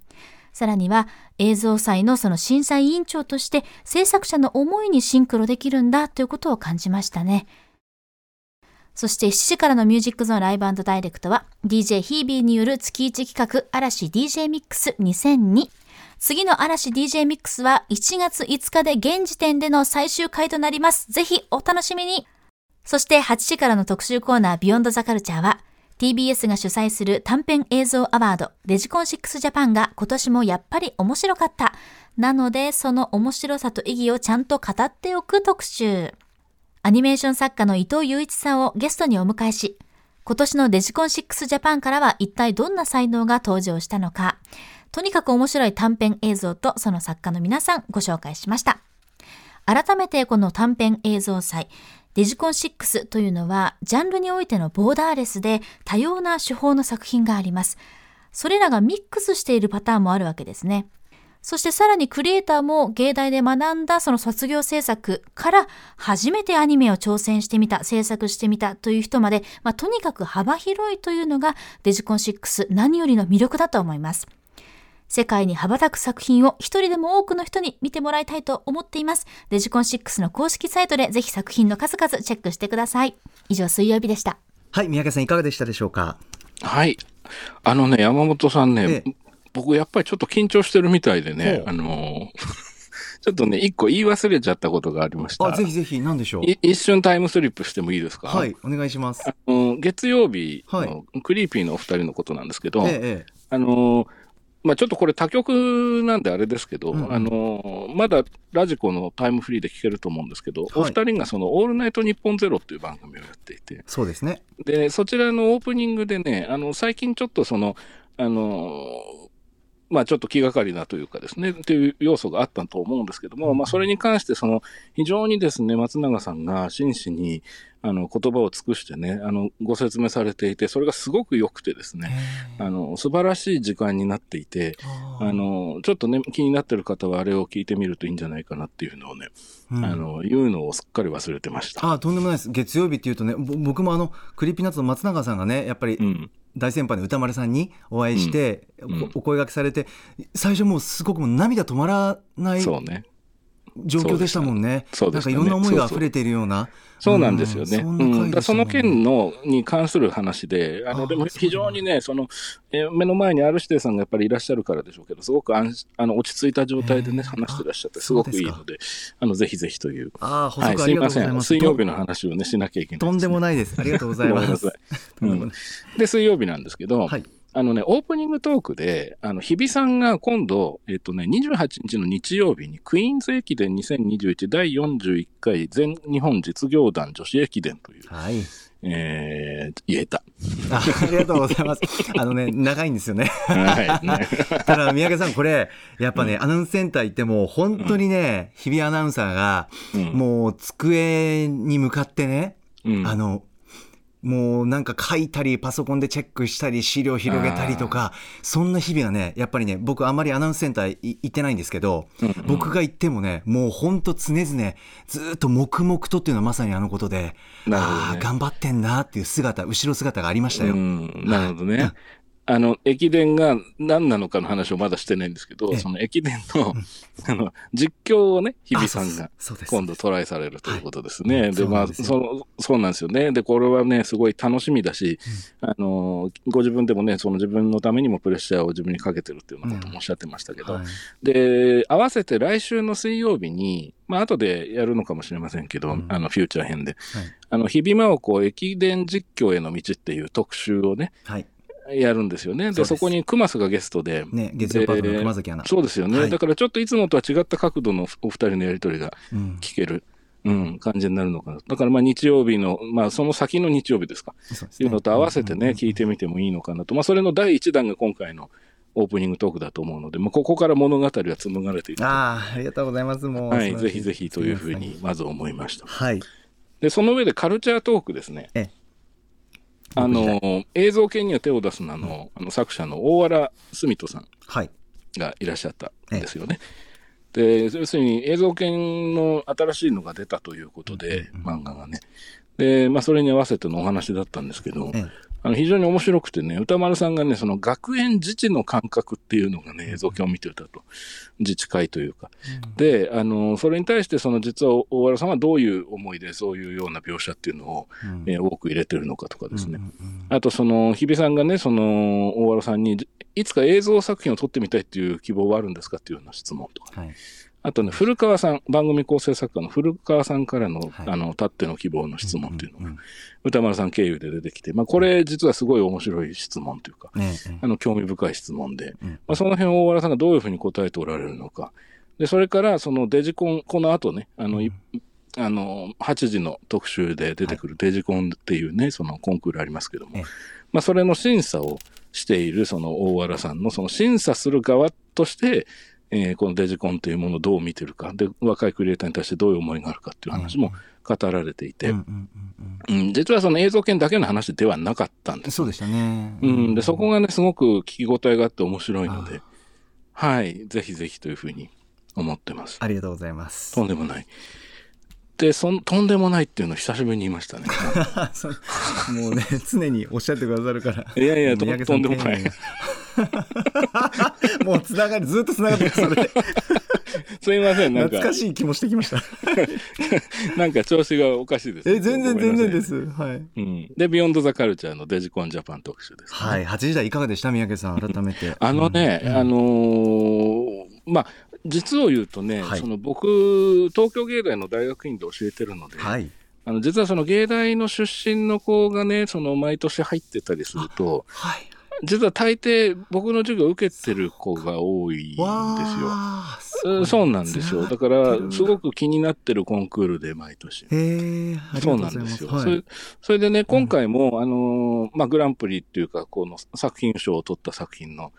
さらには映像祭のその審査委員長として制作者の思いにシンクロできるんだということを感じましたね。そして7時からのミュージックゾーンライブダイレクトは DJ ヒービーによる月1企画嵐 DJ ミックス2002。次の嵐 DJ ミックスは1月5日で現時点での最終回となります。ぜひお楽しみにそして8時からの特集コーナービヨンドザカルチャーは TBS が主催する短編映像アワード、デジコン6ジャパンが今年もやっぱり面白かった。なので、その面白さと意義をちゃんと語っておく特集。アニメーション作家の伊藤雄一さんをゲストにお迎えし、今年のデジコン6ジャパンからは一体どんな才能が登場したのか、とにかく面白い短編映像とその作家の皆さんご紹介しました。改めてこの短編映像祭、デジコン6というのは、ジャンルにおいてのボーダーレスで多様な手法の作品があります。それらがミックスしているパターンもあるわけですね。そしてさらにクリエイターも芸大で学んだその卒業制作から初めてアニメを挑戦してみた、制作してみたという人まで、まあ、とにかく幅広いというのがデジコン6何よりの魅力だと思います。世界に羽ばたく作品を一人でも多くの人に見てもらいたいと思っています。デジコン6の公式サイトでぜひ作品の数々チェックしてください。以上、水曜日でした。はい三宅さんいかがでしたでしょうか？はい。あのね、山本さんね、ええ僕やっぱりちょっと緊張してるみたいでねあのー ちょっとね、一個言い忘れちゃったことがありました。あぜひぜひ何でしょう？い一瞬タイムスリップしてもいいですか？はいお願いします。あの月曜日はい。のクリーピーのお二人のことなんですけど、ええええ。あのーまあちょっとこれ他局なんであれですけど、うんうん。あのーまだラジコのタイムフリーで聞けると思うんですけど、おはい。二人がそのオールナイトニッポンゼロっていう番組をやっていて、そうですね。で、そちらのオープニングでね、あの、最近ちょっとその、あのーまあちょっと気がかりなというかですね、っていう要素があったと思うんですけども、まあそれに関してその、非常にですね、松永さんが真摯に、あの、言葉を尽くしてね、あの、ご説明されていて、それがすごく良くてですね、あの、素晴らしい時間になっていて、あの、ちょっとね、気になってる方はあれを聞いてみるといいんじゃないかなっていうのをね、うん。あの、言うのをすっかり忘れてました。あとんでもないです。月曜日っていうとねぼ僕もあのクリーピーナッツの松永さんがねやっぱりうん。大先輩の歌丸さんにお会いして、うんうんおお声掛けされて最初もうすごくもう涙止まらないそうね。状況でしたもんね。そうでしたね。なんかいろんな思いが溢れているような。そうなんですよね。うんうん。そね。の件のに関する話で、あの、でも非常にね、その、えー目の前に R 指定さんがやっぱりいらっしゃるからでしょうけど、すごく安心あの落ち着いた状態でね、話してらっしゃって、あすごくいいので、あの、ぜひぜひという。ああ補はい、足ありがとうす。いません。水曜日の話をね、しなきゃいけない、とんでもないです。ありがとうございます。うん。で、水曜日なんですけど、はいあのね、オープニングトークで、あの、日比さんが今度、えっ、とね、28日の日曜日に、クイーンズ駅伝2021第41回全日本実業団女子駅伝という、はい。えー、言えた。あありがとうございます。あのね長いんですよね。はい、ね。ただ三宅さんこれやっぱね、アナウンスセンター行っても本当にね、日比アナウンサーがうん。もう机に向かってね、うん。あのもうなんか書いたりパソコンでチェックしたり資料広げたりとかそんな日々がねやっぱりね僕あんまりアナウンスセンターい行ってないんですけど、僕が行ってもねもうほんと常々ずーっと黙々とっていうのはまさにあのことで、ああ頑張ってんなっていう姿後ろ姿がありましたよ。うん、なるほどね。あの、駅伝が何なのかの話をまだしてないんですけえど、えその駅伝の、あの、実況をね、日比さんが今度トライされるということですね。はい。で、まあ、そうなんですよ。その、そうなんですよね。で、これはね、すごい楽しみだし、あの、ご自分でもね、その自分のためにもプレッシャーを自分にかけてるっていうようなこともおっしゃってましたけど、はい。で、合わせて来週の水曜日に、まあ、後でやるのかもしれませんけど、うん。あの、フューチャー編で、はい。あの、日比真央子駅伝実況への道っていう特集をね、はいやるんですよね。で、そこに熊須がゲストで。ね月曜パートの熊崎アナそうですよね、はいだからちょっといつもとは違った角度のお二人のやりとりがうん聞ける、うん、感じになるのかな。だからまあ日曜日の、まあその先の日曜日ですか。そうですねいうのと合わせてね、うんうんうん聞いてみてもいいのかなと。まあそれの第一弾が今回のオープニングトークだと思うので、まあここから物語は紡がれていくと。ああありがとうございますもうはい、ぜひぜひというふうにまず思いました。はいで、その上でカルチャートークですね。ええあの、映像系には手を出すなの、あの作者の大原澄人さんはい。がいらっしゃったんですよね。で、要するに映像系の新しいのが出たということで、漫画がね。で、まあ、それに合わせてのお話だったんですけど、ええあの非常に面白くてね、歌丸さんがね、その学園自治の感覚っていうのがね、映像系を見てたと。自治会というか。で、あの、それに対して、その実は大原さんはどういう思いでそういうような描写っていうのを、うんえー多く入れてるのかとかですね。うんうんあと、その、日比さんがね、その、大原さんに、いつか映像作品を撮ってみたいっていう希望はあるんですかっていうような質問とか。はいああとね、古川さん、番組構成作家の古川さんからの、はい。あの、たっての希望の質問っていうのが、うんうん歌丸さん経由で出てきて、まあ、これ実はすごい面白い質問というか、ねえあの、興味深い質問で、うん。まあ、その辺を大原さんがどういうふうに答えておられるのか。で、それから、そのデジコン、この後ね、あの、いあの、8時の特集で出てくるデジコンっていうね、そのコンクールありますけどもええ、まあ、それの審査をしている、その大原さんの、その審査する側として、えーこのデジコンというものをどう見てるか、で、若いクリエイターに対してどういう思いがあるかっていう話も語られていて、うん実はその映像権だけの話ではなかったんですそうでしたね。うん、で、そこがね、すごく聞き応えがあって面白いので、はい、ぜひぜひというふうに思ってます。ありがとうございます。とんでもない。で、そん、とんでもないっていうのを久しぶりに言いましたね。もうね、常におっしゃってくださるから。いやいや、とんでもない もうつながり、ずっとつながってる。それで、すいません、なんか懐か、しい気もしてきました。なんか調子がおかしいです。え、全然全然で。す。はい。うん。で、ビヨンドザカルチャーのデジコンジャパン特集です、はい。8時台いかがでした？三宅さん、改めて。あのね、うんあのーまあ、実を言うとね、はいその僕、東京芸大の大学院で教えてるので、はい。あの実はその芸大の出身の子がね、その毎年入ってたりすると、はい。実は大抵僕の授業を受けてる子が多いんですよ。そうなんですよ。だから、すごく。く気になってるコンクールで毎年。そう。なんですよ。はいそれ。それでね、今回も、あのーまあ、グランプリっていうか、この作品賞を取った作品の、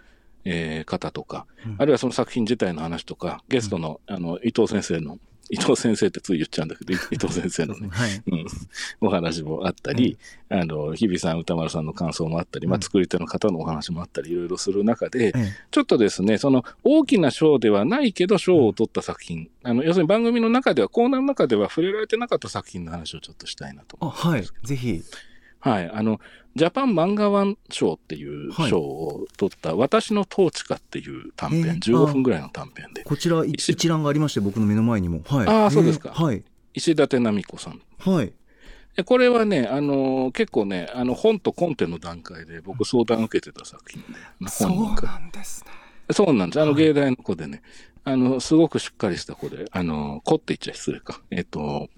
えー方とか、うんあるいはその作品自体の話とか、ゲストの、あの、伊藤先生の、伊藤先生ってつい言っちゃうんだけど、伊 伊藤先生のね、はい。うん、お話もあったり、あの、日比さん、歌丸さんの感想もあったり、まあ、うん作り手の方のお話もあったり、いろいろする中で、ええちょっとですね、その大きな賞ではないけど賞を取った作品、あの、要するに番組の中では、コーナーの中では触れられてなかった作品の話をちょっとしたいなと。あ、はい。ぜひ。はい。あの、ジャパン漫画ワン賞っていうはい賞を取った、私の統治下っていう短編、えー15分ぐらいの短編で、こちら一覧がありまして、僕の目の前にも。はい。あーそうですかえはい。石立奈美子さん。はい。でこれはね、あのー結構ね、あの、本とコンテの段階で僕相談を受けてた作品で、そうなんですね。そうなんです。あの、はい芸大の子でね、あの、すごくしっかりした子で、あの、子って言っちゃ失礼か。えっ、と、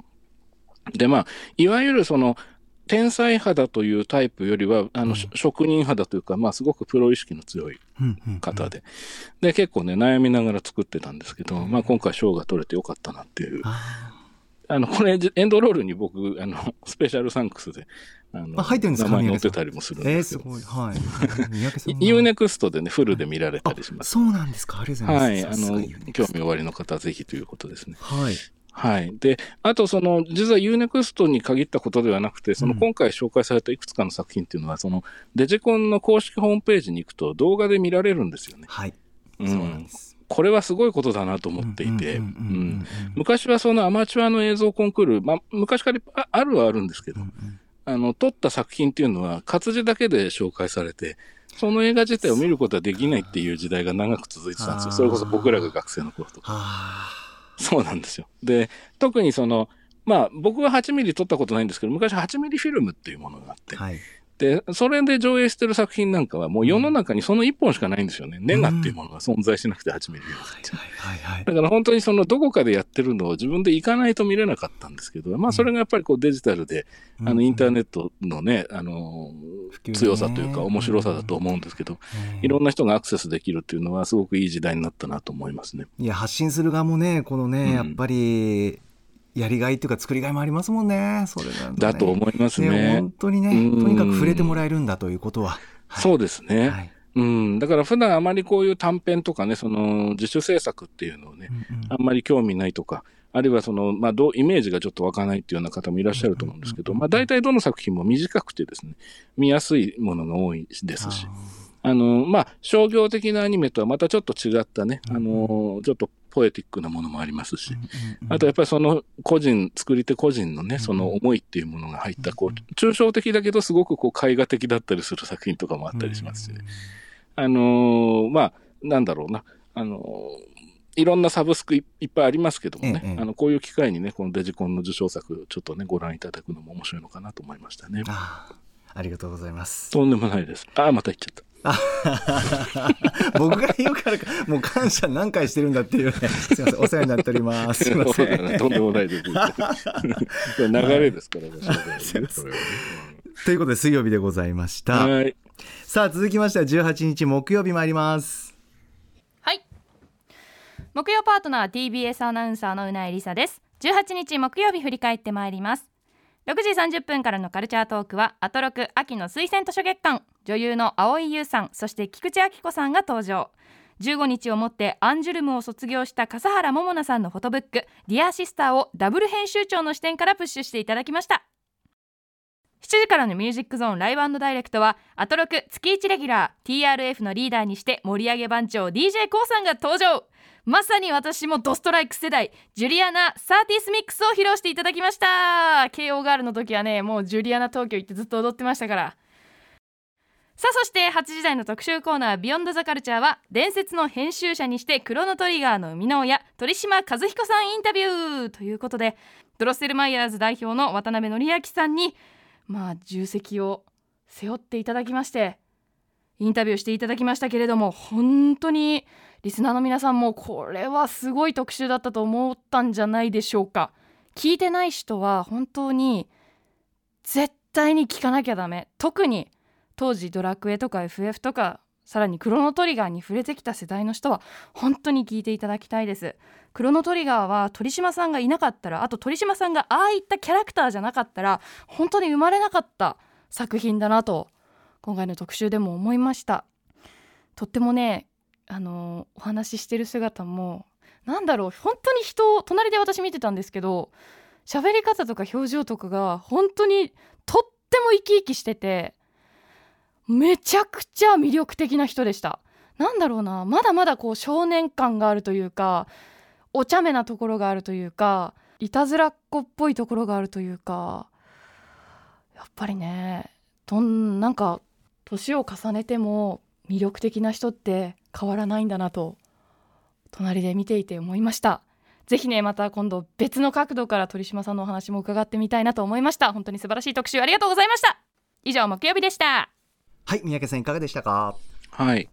で、まあ、いわゆるその、天才派だというタイプよりは、あの、し職人派だというか、まあ、すごくプロ意識の強いうんうん方で。で、結構ね、悩みながら作ってたんですけど、まあ、今回賞が取れてよかったなっていう。ああの、これ、エンドロールに僕、あの、スペシャルサンクスで、あの、あ入ってるんですか？名前載ってたりもするんーえー、ですよ。すごい。はい。U-NEXT でね、フルで見られたりします。そうなんですか。ありがとうござはいい。ます。あのさすが U-NEXT 興味おありの方はぜひということですね。はい。はい。で、あとその、実は U-NEXT に限ったことではなくて、そのうん今回紹介されたいくつかの作品っていうのは、その、デジコンの公式ホームページに行くと動画で見られるんですよね。はい。うそうなんんで。す。これはすごいことだなと思っていて、ううんんうんうんうんうん昔はそのアマチュアの映像コンクール、まあ、昔からああるはあるんですけど、うんうんあの、撮った作品っていうのは活字だけで紹介されて、その映画自体を見ることはできないっていう時代が長く続いてたんですよ。それこそ僕らが学生の頃とか。そうなんですよ。で、特にその、まあ僕は8ミリ撮ったことないんですけど、昔8ミリフィルムっていうものがあって、はい。で、それで上映してる作品なんかはもう世の中にその1本しかないんですよね。ネガっていうものが存在しなくて8ミリフィルムって。はいはい。だから本当にそのどこかでやってるのを自分で行かないと見れなかったんですけど、まあそれがやっぱりこうデジタルで、あのインターネットのね、あの強さというか面白さだと思うんですけど、いろんな人がアクセスできるっていうのはすごくいい時代になったなと思いますね。いや発信する側もねこのね、うん。やっぱりやりがいっていうか作りがいもありますもんね。それがね。だと思いますね。ね。本当にねうん。とにかく触れてもらえるんだということは、はい。そうですね。はい。うん、だから普段あまりこういう短編とかね、その自主制作っていうのをね、うんうん。あんまり興味ないとか、あるいはその、まあ、どう、イメージがちょっと湧かないっていうような方もいらっしゃると思うんですけど、まあ、大体どの作品も短くてですね、見やすいものが多いですし、あの、まあ、商業的なアニメとはまたちょっと違ったね、あの、ちょっとポエティックなものもありますし、あとやっぱりその個人、作り手個人のね、その思いっていうものが入った、こう、抽象的だけどすごくこう絵画的だったりする作品とかもあったりしますしね。あのーまあ、なんだろうな、あのーいろんなサブスクいいっぱいありますけどもね、ええええあのこういう機会にね、このデジコンの受賞作、ちょっとね、ご覧いただくのも面白いのかなと思いましたね。ああありがとうございます。とんでもないです。ああ、また言っちゃった。僕が言うからかもう感謝何回してるんだっていうね。すいませんお世話になっております。すいません。とんでもないです。流れですからね、ということで水曜日でございました、はい。さあ続きましては18日木曜日参ります。はい。木曜パートナー TBS アナウンサーのうないりさです。18日木曜日振り返ってまいります6時30分からのカルチャートークはアトロク秋の推薦図書月間女優の蒼井優さんそして菊池亜希子さんが登場。15日をもってアンジュルムを卒業した笠原桃奈さんのフォトブック「ディアシスターをダブル編集長の視点からプッシュしていただきました。7時からのミュージックゾーン Live Direct はアトロク月1レギュラー TRF のリーダーにして盛り上げ番長 d j k o さんが登場。まさに私もドストライク世代ジュリアナ・30th ミックスを披露していただきました。KO ガールの時はねもうジュリアナ東京行ってずっと踊ってましたから。さあそして8時台の特集コーナー「ビヨンドザカルチャーは伝説の編集者にしてクロノトリガーの生みの親鳥島和彦さんインタビュー。ということでドロッセルマイヤーズ代表の渡辺則明さんにまあ重責を背負っていただきましてインタビューしていただきましたけれども本当にリスナーの皆さんもこれはすごい特集だったと思ったんじゃないでしょうか。聞いてない人は本当に絶対に聞かなきゃダメ。特に当時ドラクエとか FF とかさらにクロノトリガーに触れてきた世代の人は本当に聞いていただきたいです。クロノトリガーは鳥島さんがいなかったらあと鳥島さんがああいったキャラクターじゃなかったら本当に生まれなかった作品だなと今回の特集でも思いました。とってもねあのお話ししてる姿もなんだろう本当に人を隣で私見てたんですけど喋り方とか表情とかが本当にとっても生き生きしててめちゃくちゃ魅力的な人でした。なんだろうなまだまだこう少年感があるというかお茶目なところがあるというかいたずらっ子っぽいところがあるというかやっぱりねどんなんか年を重ねても魅力的な人って変わらないんだなと隣で見ていて思いました。ぜひねまた今度別の角度から鳥島さんのお話も伺ってみたいなと思いました。本当に素晴らしい特集ありがとうございました。以上木曜日でした。はい三宅さんいかがでしたか？はい。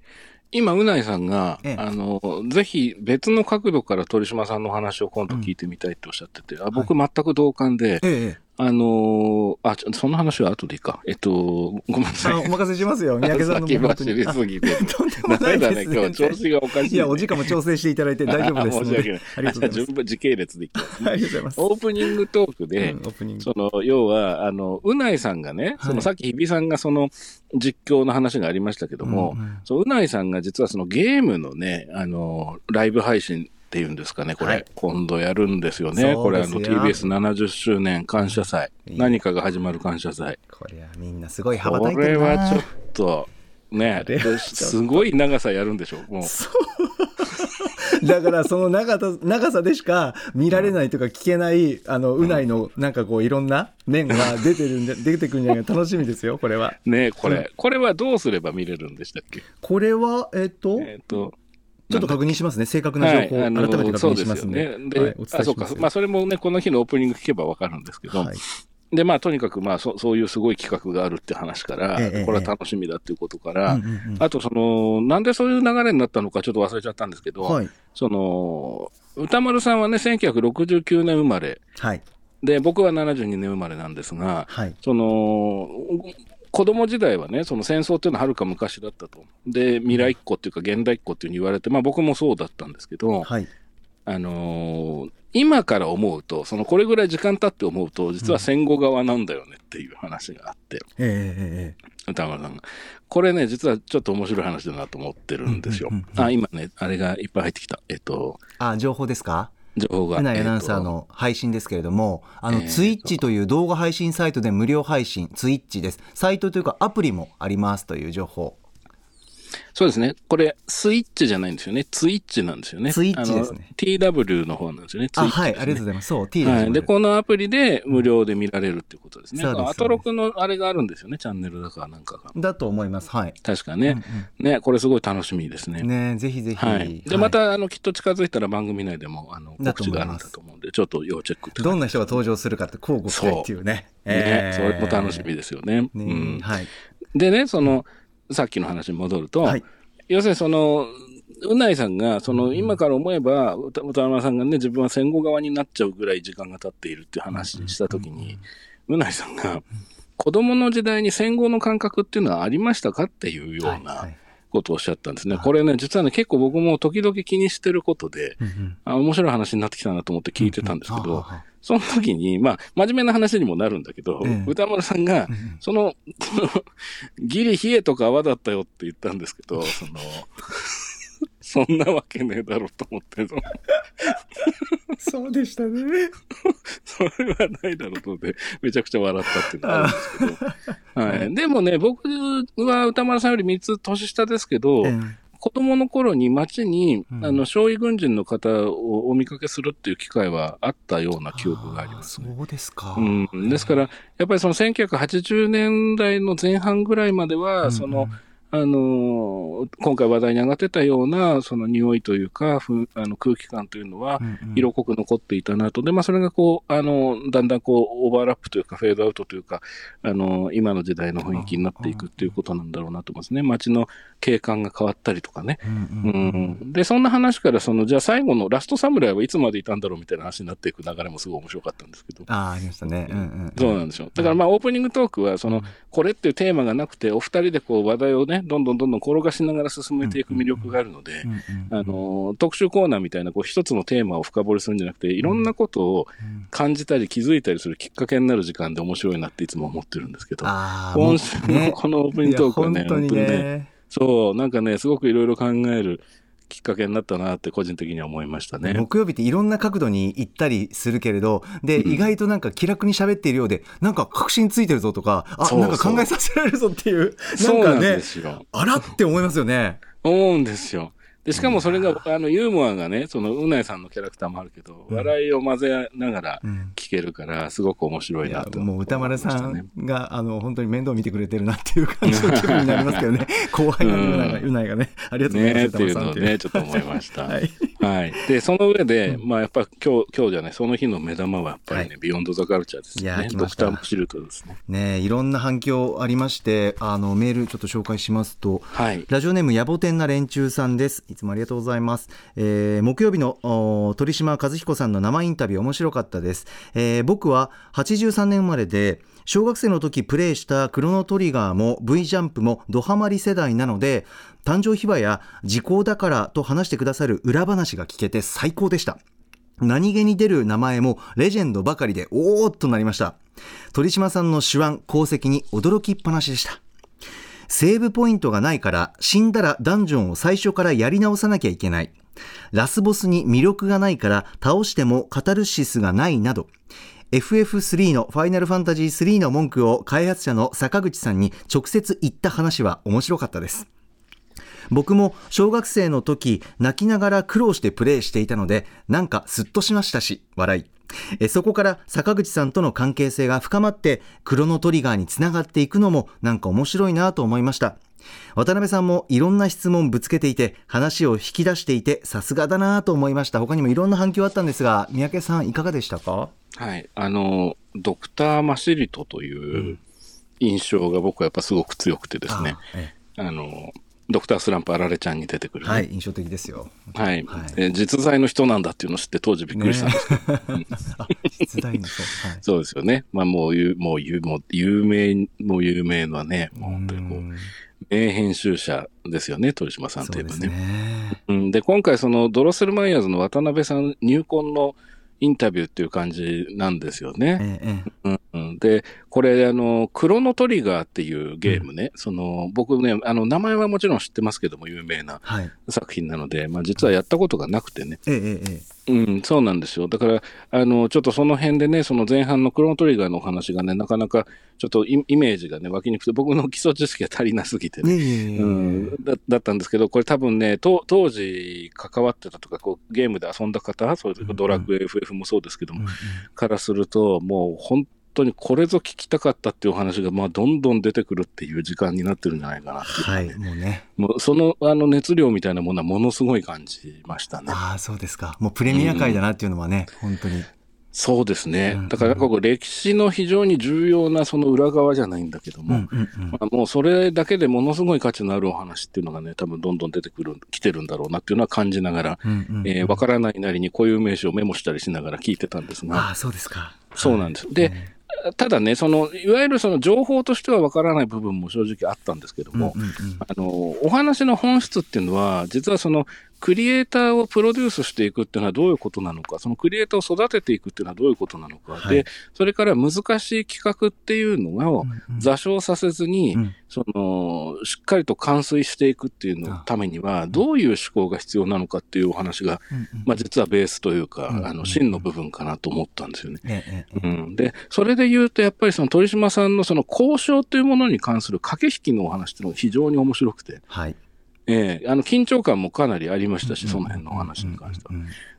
今、うないさんが、ええ。あの、ぜひ別の角度から鳥島さんの話を今度聞いてみたいっておっしゃってて、あ僕全く同感で、ええあのあ、ちょその話は後でいいか。えっと、ごめんなさい。あお任せしますよ三宅さんの 先も本当りすぎて。とんでもなダメだね、いです今日調子がおかしい、ね。いやお時間も調整していただいて大丈夫です 申し訳ない。ありがとうございます順番時系列でいきます、ね。ありがとうございますオープニングトークで、うんオープニングその、要は、あの、うないさんがね、そはいの、さっき日比さんがその、実況の話がありましたけども、うんうんそう、うないさんが実はそのゲームのね、あの、ライブ配信っていうんですかね、これ、はい。今度やるんですよね。これ、あの、ですよ TBS70 周年感謝祭、うん何かが始まる感謝祭。これはみんなすごい羽ばこたいてるな。れはちょっと、ねすごい長さやるんでしょう。もう、だからその長さ長さでしか見られないとか聞けないあのうないのなんかこういろんな面が出てるんで出てくるんじゃないか楽しみですよこれは。ね、これ、これはどうすれば見れるんでしたっけ？これはえっと？えっ、と、ちょっと確認しますね。正確な情報、あの改めて確認しますそうね。であ、そうか。まあ、それもね、この日のオープニング聞けばわかるんですけど、はい。で、まあ、とにかく、まあそ、そういうすごい企画があるって話から、ええこれは楽しみだっていうことから、うんうんうん。あと、その、なんでそういう流れになったのかちょっと忘れちゃったんですけど、はい。その、歌丸さんはね、1969年生まれ、はい。で、僕は72年生まれなんですが、はい。その、子供時代はね、その戦争っていうのははるか昔だったと。で、未来っ子っていうか現代っ子っていうふうに言われて、まあ僕もそうだったんですけど、はいあのー今から思うと、そのこれぐらい時間経って思うと、実は戦後側なんだよねっていう話があって、ええええ歌丸さんが。これね、実はちょっと面白い話だなと思ってるんですようんうんうん。うんあ、今ね、あれがいっぱい入ってきた。えっと、あ情報ですか？情報が。アナウンサーの配信ですけれども、あの、えーツイッチという動画配信サイトで無料配信、ツイッチです。サイトというかアプリもありますという情報。とそうですね。これ、スイッチじゃないんですよね。ツイッチなんですよね。ツイッチですね TW の方なんですよね。ツイッあ、チね、はい、ありがとうございます。そう、T ではい。で、す。このアプリで無料で見られるっていうことですね。そうですアトロクのあれがあるんですよね。チャンネルだからなんかが。だと思います。はい。確かね。ね、これすごい楽しみですね。ねぜひぜひ。はい。で、はいまた、あの、きっと近づいたら番組内でも、あの、だ告知があるんだと思うんで、ちょっと要チェックどんな人が登場するかって交互期待っていうね。ね、それも楽しみですよね。ねうん。はい。でね、その、さっきの話に戻ると、はい。要するにその、うないさんが、その、今から思えば、歌歌山さんがね、自分は戦後側になっちゃうぐらい時間が経っているっていう話したときに、うないさんが、子供の時代に戦後の感覚っていうのはありましたかっていうようはないことをおっしゃったんですね。これね、実はね、結構僕も時々気にしてることで、あ面白い話になってきたなと思って聞いてたんですけど、あその時に、まあ、真面目な話にもなるんだけど、ええ。歌丸さんが、その、そのギリ冷えとか泡だったよって言ったんですけど、その、そんなわけねえだろうと思って、そのそうでしたね。それはないだろうと思って、めちゃくちゃ笑ったっていうのがあるんですけど。はい。でもね、僕は歌丸さんより3つ年下ですけど、子供の頃に街に、うんあの、少尉軍人の方をお見かけするっていう機会はあったような記憶がありますね。そうですか。うん、ですから、やっぱりその1980年代の前半ぐらいまでは、その、あのー今回話題に上がってたような、その匂いというか、ふあの空気感というのは、色濃く残っていたなと。で、まあ、それがこう、あの、だんだんこう、オーバーラップというか、フェードアウトというか、あの、今の時代の雰囲気になっていくっていうことなんだろうなと思いますね。街の景観が変わったりとかね。うんで、そんな話から、その、じゃあ最後のラストサムライはいつまでいたんだろうみたいな話になっていく流れもすごい面白かったんですけど。ああ、ありましたね。うんうん。そうなんですよ。だからまあオープニングトークは、その、これっていうテーマがなくて、お二人でこう話題をね、どんどんどんどん転がしながら進めていく魅力があるので、あの、特集コーナーみたいなこう一つのテーマを深掘りするんじゃなくて、いろんなことを感じたり気づいたりするきっかけになる時間で面白いなっていつも思ってるんですけど、今週のこのオープニングトークはね、本当にね。そう、なんかね、すごくいろいろ考えるきっかけになったなって個人的には思いましたね。木曜日っていろんな角度に行ったりするけれど、で、うん意外となんか気楽に喋っているようで、なんか確信ついてるぞとか、あ、そなんか考えさせられるぞっていう、そうなんかね。あらって思いますよね。思うんですよ。で、しかもそれが、あの、ユーモアがね、その、うないさんのキャラクターもあるけど、うん笑いを混ぜながらうん聞けるから、すごく面白いいやなと、もう歌丸さんが、あの、本当に面倒見てくれてるなっていう感じの気分になりますけどね。後輩のうないが、うないがね、ありがと。うございます、ねっていうのをね、ちょっと思いました。は はい。い。で、その上で、まあ、やっぱ今日、今日じゃない、その日の目玉はやっぱりね、はビヨンドザカルチャーですいやーね。来ましたドクター・マシルトですね。ねいろんな反響ありまして、あの、メールちょっと紹介しますと、はい。ラジオネーム野暮天な連中さんです。いつもありがとうございます。えー木曜日の鳥島和彦さんの生インタビュー面白かったです。えー僕は83年生まれで、小学生の時プレイしたクロノトリガーも V ジャンプもドハマり世代なので、誕生秘話や時効だからと話してくださる裏話が聞けて最高でした。何気に出る名前もレジェンドばかりでおーっとなりました。鳥島さんの手腕、功績に驚きっぱなしでした。セーブポイントがないから死んだらダンジョンを最初からやり直さなきゃいけない。ラスボスに魅力がないから倒してもカタルシスがないなど。FF3 のファイナルファンタジー3の文句を開発者の坂口さんに直接言った話は面白かったです。僕も小学生の時泣きながら苦労してプレイしていたのでなんかスッとしましたし笑いえそこから坂口さんとの関係性が深まってクロノトリガーにつながっていくのもなんか面白いなと思いました。渡辺さんもいろんな質問ぶつけていて話を引き出していてさすがだなと思いました。他にもいろんな反響あったんですが三宅さんいかがでしたか？はい。あの、ドクター・マシリトという印象が僕はやっぱすごく強くてですね。あえ。あの、ドクタースランプあられちゃんに出てくるね、えはい印象的ですよ。はい、はい。え実在の人なんだっていうのを知って当時びっくりしたん。ですけど、あ実在のそうはい。そうですよね。まあもう有、もう有、もう有名、もう有名なね、もう本当にこう、うん。名編集者ですよね、鳥島さんというえばね。ね。うん、で、今回そのドロッセルマイヤーズの渡辺さん入婚のインタビューっていう感じなんですよね。ええええ。うんうん、で、これ、あの、クロノトリガーっていうゲームね、その、僕ね、あの、名前はもちろん知ってますけども、有名なはい。作品なので、まあ実はやったことがなくてね。ええええええうん、そうなんですよ。だから、あの、ちょっとその辺でね、その前半のクロノトリガーのお話がね、なかなか、ちょっとイイメージがね、湧きにくくて、僕の基礎知識が足りなすぎてね。うん、だだったんですけど、これ多分ね、と当時関わってたとか、こうゲームで遊んだ方、そういうドラッグ FF もそうですけども、うんうんからすると、もう本当にこれぞ聞きたかったっていうお話が、まあ、どんどん出てくるっていう時間になってるんじゃないかなっていう。はいもうね。もうそのあの熱量みたいなものはものすごい感じましたね。ああそうですか。もうプレミア界だなっていうのはね、本当に。そうですね。うんだからこう歴史の非常に重要なその裏側じゃないんだけども、あ、もうそれだけでものすごい価値のあるお話っていうのがね、多分どんどん出てくる、来てるんだろうなっていうのは感じながら、うんうんうん。えーわからないなりに固有名詞をメモしたりしながら聞いてたんですが、ああそうですか。そうなんです。で、ただね、その、いわゆるその情報としてはわからない部分も正直あったんですけども、うんうんうん。あの、お話の本質っていうのは、実はその、クリエイターをプロデュースしていくっていうのはどういうことなのか、そのクリエイターを育てていくっていうのはどういうことなのか、はい。で、それから難しい企画っていうのを座礁させずに、うん。その、しっかりと完遂していくっていうのためには、どういう思考が必要なのかっていうお話が、まあ実はベースというか、うんあの、真の部分かなと思ったんですよね。うん、で、それで言うと、やっぱりその鳥島さんのその交渉というものに関する駆け引きのお話っていうのが非常に面白くて、はいええ。あの、緊張感もかなりありましたし、その辺のお話に関しては。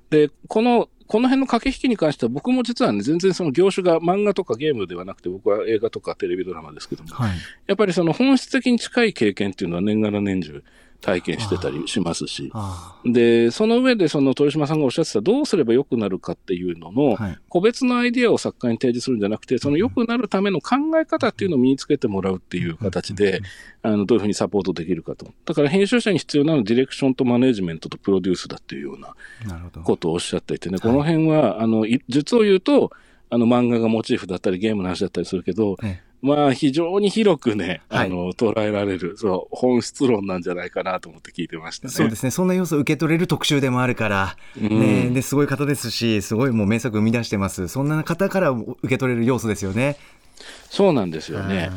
で、この、この辺の駆け引きに関しては、僕も実はね、全然その業種が漫画とかゲームではなくて、僕は映画とかテレビドラマですけども、はい。やっぱりその本質的に近い経験っていうのは年がら年中体験してたりしますし、あで、その上でその鳥島さんがおっしゃってたどうすれば良くなるかっていうのの、あはい。個別のアイディアを作家に提示するんじゃなくて、その良くなるための考え方っていうのを身につけてもらうっていう形で、あの、どういうふうにサポートできるかと。だから編集者に必要なのはディレクションとマネジメントとプロデュースだっていうようなことをおっしゃっていてね、この辺は、あの、い実を言うと、あの、漫画がモチーフだったり、ゲームの話だったりするけど、えまあ、非常に広くね、はいあの、捉えられる、そう、本質論なんじゃないかなと思って聞いてましたね。そうですねそんな要素を受け取れる特集でもあるから、うんね、ですごい方ですしすごいもう名作生み出してますそんな方から受け取れる要素ですよね。そうなんですよね。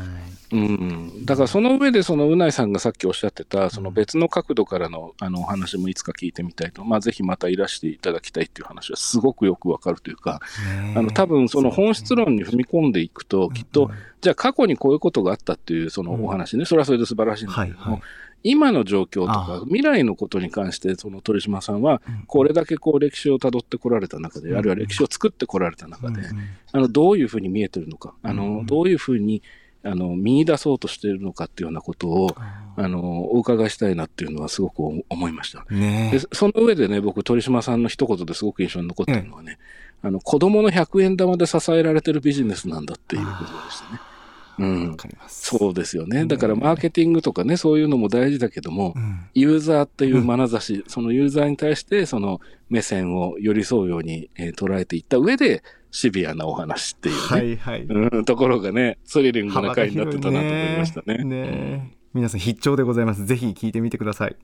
うん、だからその上で、そのうないさんがさっきおっしゃってた、その別の角度からのあのお話もいつか聞いてみたいと、まあ、ぜひまたいらしていただきたいっていう話はすごくよくわかるというか、ねあの多分その本質論に踏み込んでいくと、きっと、じゃあ過去にこういうことがあったっていうそのお話ね、それはそれで素晴らしいんだけども、はいはい。今の状況とあか、未来のことに関して、その鳥島さんは、これだけこう歴史をたどってこられた中で、あるいは歴史を作ってこられた中で、あの、どういうふうに見えてるのか、あの、どういうふうに、あの、見出そうとしているのかっていうようなことを、あの、お伺いしたいなっていうのはすごく思いました。ねで、その上でね、僕、鳥島さんの一言ですごく印象に残ってるのはね、あの、子供の100円玉で支えられてるビジネスなんだっていうことでしたね。うん。そうですよね。だからマーケティングとかね、そういうのも大事だけども、うんユーザーっていう眼差し、そのユーザーに対してその目線を寄り添うように、えー捉えていった上で、シビアなお話っていうね、はいはい。うん、ところがね、スリリングな回になってたなと思いましたね。ね皆さん必聴でございます。ぜひ聞いてみてください。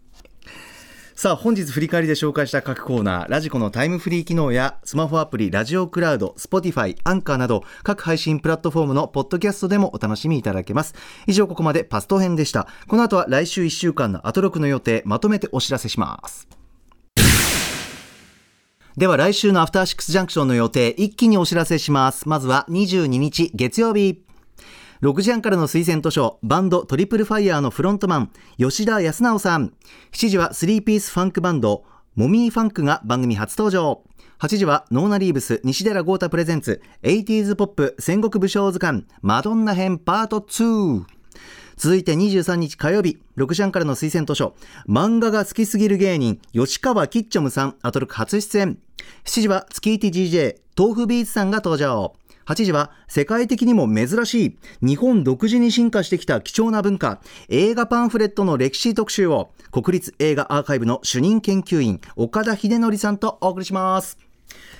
さあ本日振り返りで紹介した各コーナーラジコのタイムフリー機能やスマホアプリラジオクラウド Spotify アンカーなど各配信プラットフォームのポッドキャストでもお楽しみいただけます。以上ここまでパスト編でした。この後は来週1週間のアトロクの予定まとめてお知らせします。では来週のアフターシックスジャンクションの予定一気にお知らせします。まずは22日月曜日。6時半からの推薦図書バンドトリプルファイヤーのフロントマン吉田靖直さん。7時は3ピースファンクバンドモミーファンクが番組初登場。8時はノーナリーブス西寺郷太プレゼンツ 80s ポップ戦国武将図鑑マドンナ編パート2続いて23日火曜日6時半からの推薦図書漫画が好きすぎる芸人吉川キッチョムさんアトロク初出演。7時は月 TGJ 豆腐ビーツさんが登場。8時は世界的にも珍しい日本独自に進化してきた貴重な文化映画パンフレットの歴史特集を国立映画アーカイブの主任研究員岡田秀則さんとお送りします。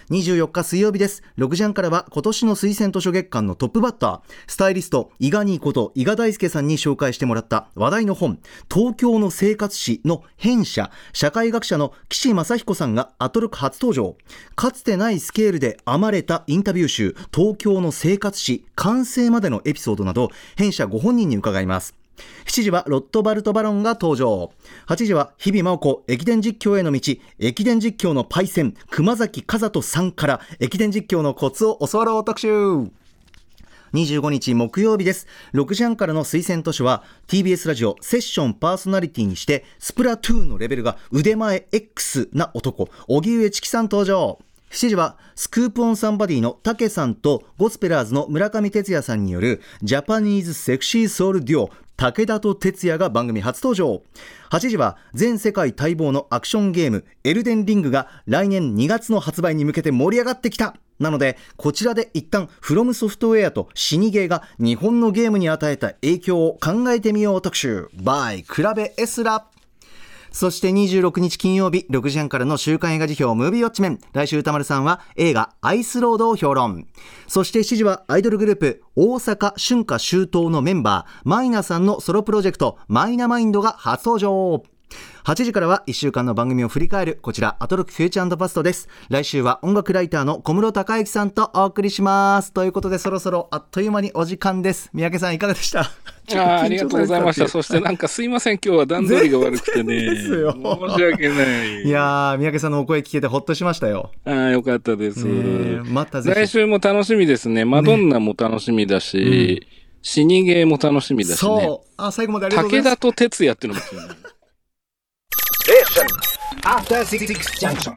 24日水曜日です。6時半からは今年の推薦図書月間のトップバッタースタイリスト伊賀兄こと伊賀大輔さんに紹介してもらった話題の本東京の生活史の編者社会学者の岸正彦さんがアトロク初登場。かつてないスケールで編まれたインタビュー集東京の生活史完成までのエピソードなど編者ご本人に伺います。7時はロットバルト・バロンが登場。8時は日々真央子駅伝実況への道。駅伝実況のパイセン熊崎和人さんから駅伝実況のコツを教わろう特集。25日木曜日です。6時半からの推薦図書は TBS ラジオセッションパーソナリティにしてスプラトゥーンのレベルが腕前 X な男荻上チキさん登場。7時はスクープオンサンバディのタケさんとゴスペラーズの村上哲也さんによるジャパニーズセクシーソウルデュオ武田と哲也が番組初登場。8時は全世界待望のアクションゲームエルデンリングが来年2月の発売に向けて盛り上がってきた。なので、こちらで一旦、フロムソフトウェアと死にゲーが日本のゲームに与えた影響を考えてみよう特集、by 比べエスラ。そして26日金曜日6時半からの週刊映画時評ムービーウォッチメン。来週宇多丸さんは映画アイスロードを評論。そして7時はアイドルグループ大阪春夏秋冬のメンバーマイナさんのソロプロジェクトマイナマインドが初登場。8時からは1週間の番組を振り返るこちらアトロックフューチャーパストです。来週は音楽ライターの小室敬幸さんとお送りします。ということでそろそろあっという間にお時間です。三宅さんいかがでした？あーありがとうございました。そしてなんかすいません、今日は段取りが悪くてね。ですよ。申し訳ない。いやー三宅さんのお声聞けてほっとしましたよ、ああ、よかったです。またぜひ。来週も楽しみですね。マドンナも楽しみだし、死にゲーも楽しみだしね。そう。あ最後までありがとうございます。武田と哲也っていうのも気になる。After Six Junction.